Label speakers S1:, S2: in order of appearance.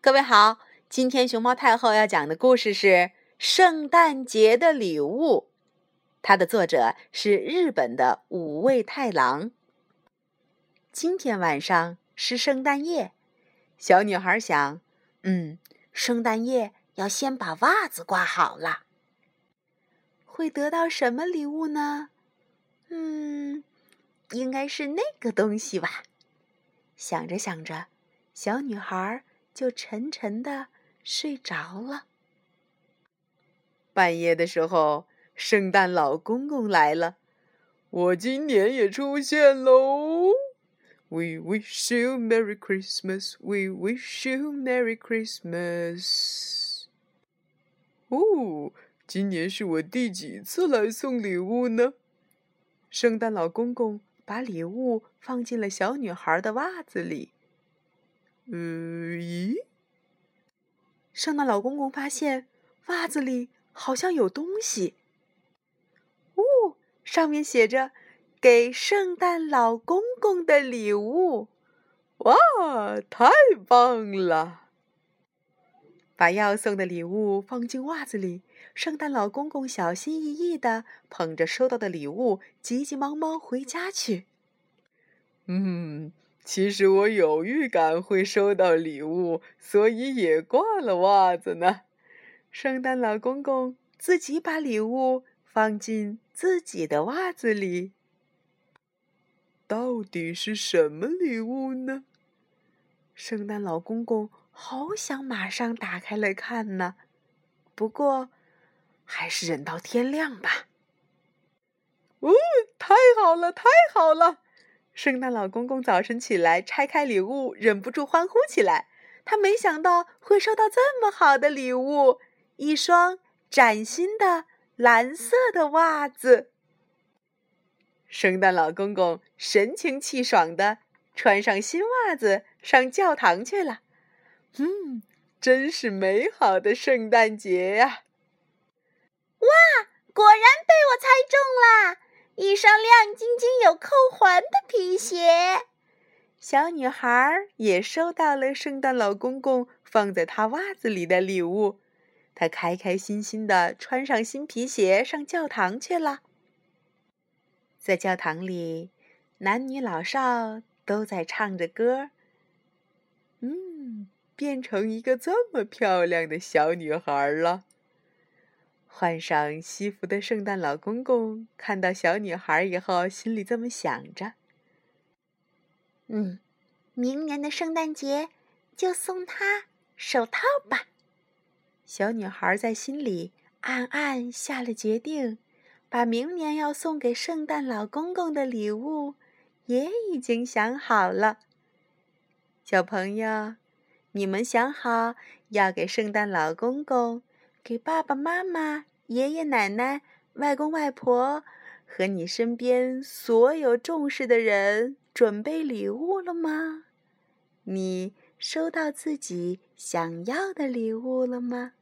S1: 各位好，今天熊猫太后要讲的故事是《圣诞节的礼物》，它的作者是日本的五味太郎。今天晚上是圣诞夜，小女孩想，嗯，圣诞夜要先把袜子挂好了。会得到什么礼物呢？嗯，应该是那个东西吧。想着想着，小女孩。就沉沉的睡着了。半夜的时候，圣诞老公公来了，
S2: 我今年也出现喽。We wish you Merry Christmas. We wish you Merry Christmas. 哦，今年是我第几次来送礼物呢？
S1: 圣诞老公公把礼物放进了小女孩的袜子里。
S2: 呃，咦？
S1: 圣诞老公公发现袜子里好像有东西。哦，上面写着“给圣诞老公公的礼物”。
S2: 哇，太棒了！
S1: 把要送的礼物放进袜子里，圣诞老公公小心翼翼的捧着收到的礼物，急急忙忙回家去。
S2: 嗯。其实我有预感会收到礼物，所以也挂了袜子呢。
S1: 圣诞老公公自己把礼物放进自己的袜子里。
S2: 到底是什么礼物呢？
S1: 圣诞老公公好想马上打开来看呢，不过还是忍到天亮吧。
S2: 哦，太好了，太好了！
S1: 圣诞老公公早晨起来拆开礼物，忍不住欢呼起来。他没想到会收到这么好的礼物——一双崭新的蓝色的袜子。圣诞老公公神清气爽的穿上新袜子上教堂去了。
S2: 嗯，真是美好的圣诞节呀！
S3: 哇，一双亮晶晶、有扣环的皮鞋，
S1: 小女孩也收到了圣诞老公公放在她袜子里的礼物。她开开心心的穿上新皮鞋上教堂去了。在教堂里，男女老少都在唱着歌。
S2: 嗯，变成一个这么漂亮的小女孩了。
S1: 换上西服的圣诞老公公看到小女孩以后，心里这么想着：“
S3: 嗯，明年的圣诞节就送她手套吧。”
S1: 小女孩在心里暗暗下了决定，把明年要送给圣诞老公公的礼物也已经想好了。小朋友，你们想好要给圣诞老公公？给爸爸妈妈、爷爷奶奶、外公外婆和你身边所有重视的人准备礼物了吗？你收到自己想要的礼物了吗？